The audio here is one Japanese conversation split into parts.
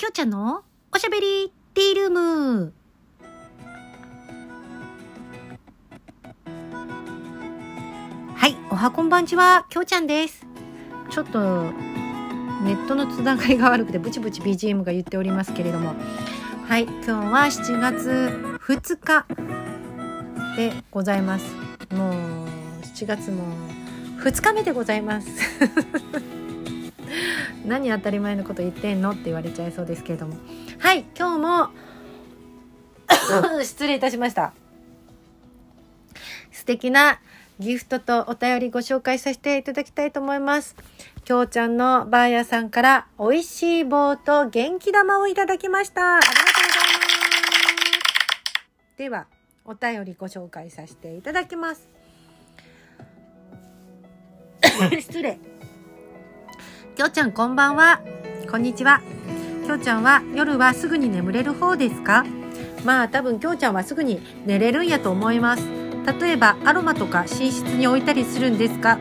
きょうちゃんのおしゃべりティールーム。はい、おはこんばんちは、きょうちゃんです。ちょっと、ネットのつながりが悪くて、ブチブチ BGM が言っておりますけれども。はい、今日は7月2日でございます。もう、7月も2日目でございます。何当たり前のこと言ってんのって言われちゃいそうですけれども。はい今日も 失礼いたしました。素敵なギフトとお便りご紹介させていただきたいと思います。きょうちゃんのばあやさんから美味しい棒と元気玉をいただきました。ありがとうございます。ではお便りご紹介させていただきます。失礼きょうちゃんこんばんは。こんにちは。きょうちゃんは夜はすぐに眠れる方ですか？まあ多分きょうちゃんはすぐに寝れるんやと思います。例えばアロマとか寝室に置いたりするんですか？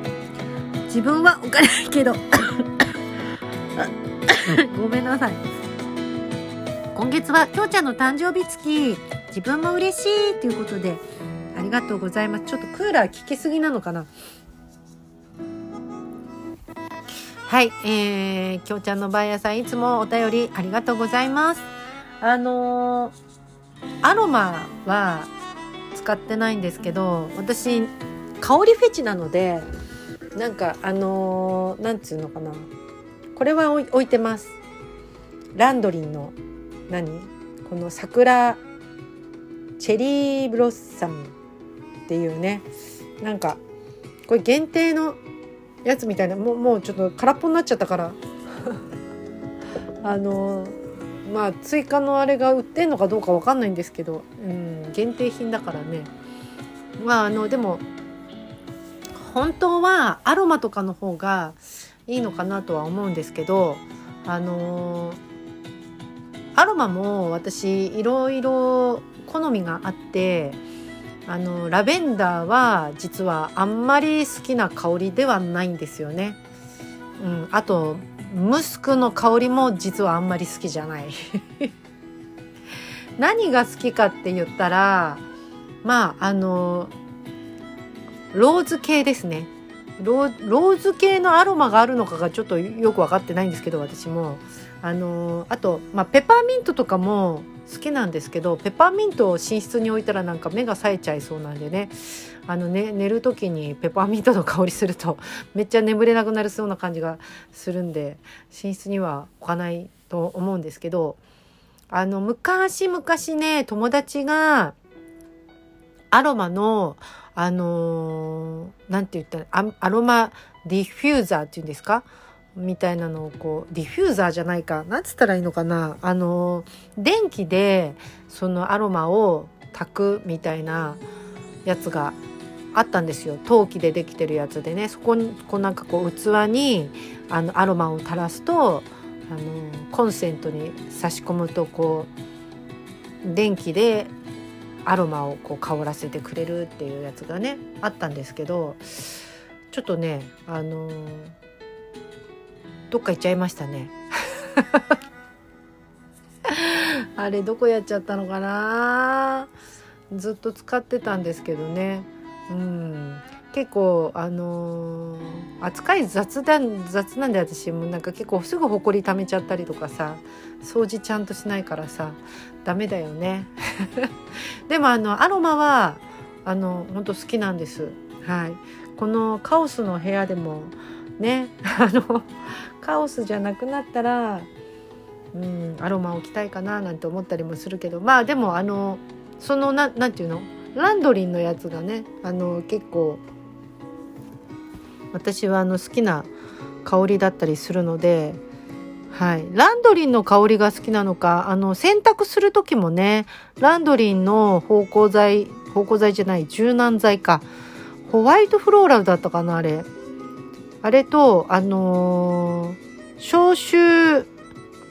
自分は置かないけど。ごめんなさい。今月はきょうちゃんの誕生日月。自分も嬉しいということでありがとうございます。ちょっとクーラー効きすぎなのかな？はい、えー、きょうちゃんのばあやさんいつもお便りありがとうございます。あのー、アロマは使ってないんですけど、私、香りフェチなので、なんかあのー、なんつうのかな。これは置いてます。ランドリンの、何？この桜、チェリーブロッサムっていうね、なんか、これ限定のやつみたいなもうもうちょっと空っぽになっちゃったから。あのまあ追加のあれが売ってんのかどうかわかんないんですけど、うん、限定品だからね。まああのでも本当はアロマとかの方がいいのかなとは思うんですけどあのアロマも私いろいろ好みがあってあのラベンダーは実はあんまり好きな香りではないんですよね。うん、あとムスクの香りも実はあんまり好きじゃない。何が好きかって言ったらまああのローズ系ですねローズ系のアロマがあるのかがちょっとよく分かってないんですけど私もあのあと、まあ、ペパーミントとかも好きなんですけどペパーミントを寝室に置いたらなんか目が冴えちゃいそうなんでね。あのね寝る時にペパーミントの香りすると めっちゃ眠れなくなりそうな感じがするんで寝室には置かないと思うんですけどあの昔々ね友達がアロマのあのー、て言ったらアロマディフューザーっていうんですか？みたいなのをこうディフューザーじゃないかなんつったらいいのかな。あの電気でそのアロマを焚くみたいなやつがあったんですよ。陶器でできてるやつでね。そこにこうなんかこう器にあのアロマを垂らすとあのコンセントに差し込むとこう電気でアロマをこう香らせてくれるっていうやつがねあったんですけどちょっとねあのどっか行っちゃいましたね。あれどこやっちゃったのかな？ずっと使ってたんですけどね。うん。結構あのー、扱い雑だ雑なんで私もなんか結構すぐほこり溜めちゃったりとかさ掃除ちゃんとしないからさダメだよね。でもあのアロマはあの本当好きなんです。はい。このカオスの部屋でもね。あのカオスじゃなくなったらうんアロマ置きたいかななんて思ったりもするけどまあでもあのそのななんていうの？ランドリンのやつがねあの結構私はあの好きな香りだったりするので、はい、ランドリンの香りが好きなのかあの洗濯する時もねランドリンの芳香剤芳香剤じゃない柔軟剤か。ホワイトフローラルだったかなあれ。あれとあのー、消臭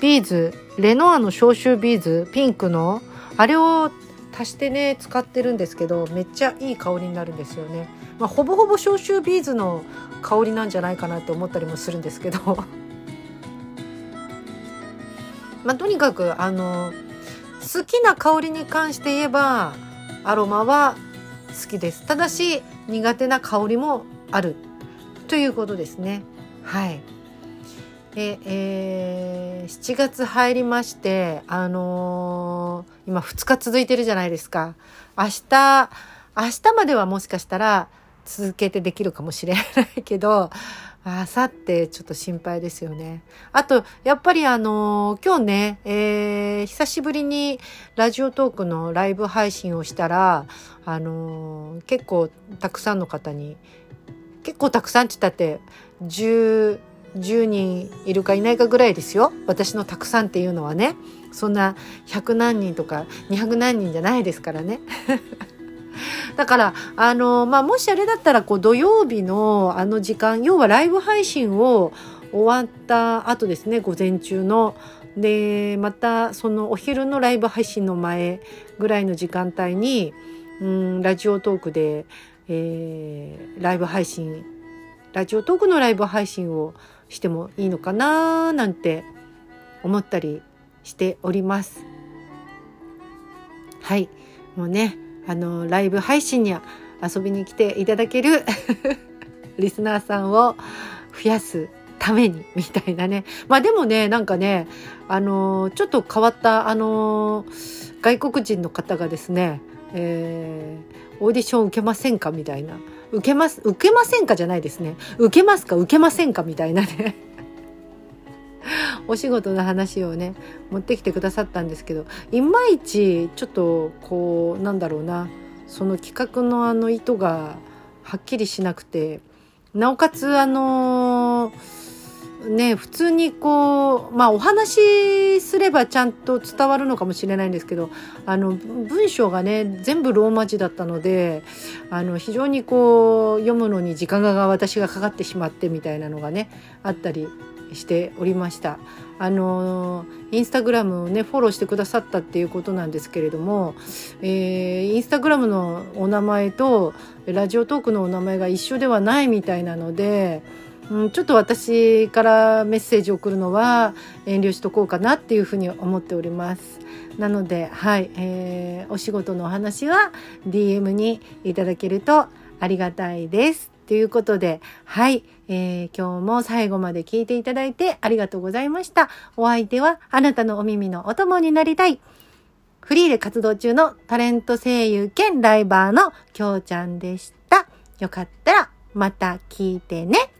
ビーズレノアの消臭ビーズピンクのあれを足してね使ってるんですけどめっちゃいい香りになるんですよね、まあ、ほぼほぼ消臭ビーズの香りなんじゃないかなって思ったりもするんですけど。まあ、とにかくあの好きな香りに関して言えばアロマは好きです。ただし苦手な香りもある。ということですね。はい。で、えー、7月入りましてあのー、今2日続いてるじゃないですか。明日明日まではもしかしたら続けてできるかもしれないけどあさってちょっと心配ですよね。あと、やっぱりあのー、今日ね、えー、久しぶりにラジオトークのライブ配信をしたら、あのー、結構たくさんの方に、結構たくさんって言ったって、10、10人いるかいないかぐらいですよ。私のたくさんっていうのはね。そんな100何人とか200何人じゃないですからね。だから、あの、まあ、もしあれだったら、こう、土曜日のあの時間、要はライブ配信を終わった後ですね、午前中の。で、また、そのお昼のライブ配信の前ぐらいの時間帯に、うん、ラジオトークで、えー、ライブ配信、ラジオトークのライブ配信をしてもいいのかななんて思ったりしております。はい。もうね、あのライブ配信に遊びに来ていただける リスナーさんを増やすためにみたいなねまあでもねなんかねあのちょっと変わったあの外国人の方がですね、えー、オーディション受けませんかみたいな。受けます受けませんかじゃないですね。受けますか受けませんかみたいなね。お仕事の話をね持ってきてくださったんですけどいまいちちょっとこうなんだろうな。その企画のあの意図がはっきりしなくてなおかつあのね普通にこうまあお話しすればちゃんと伝わるのかもしれないんですけどあの文章がね全部ローマ字だったのであの非常にこう読むのに時間が私がかかってしまってみたいなのがねあったりしておりました。あのインスタグラムをねフォローしてくださったっていうことなんですけれども、えー、インスタグラムのお名前とラジオトークのお名前が一緒ではないみたいなので、うん、ちょっと私からメッセージを送るのは遠慮しとこうかなっていうふうに思っております。なので、はい、えー、お仕事のお話は DM にいただけるとありがたいです。ということで、はい、えー、今日も最後まで聞いていただいてありがとうございました。お相手はあなたのお耳のお供になりたい。フリーで活動中のタレント声優兼ライバーのきょうちゃんでした。よかったらまた聞いてね。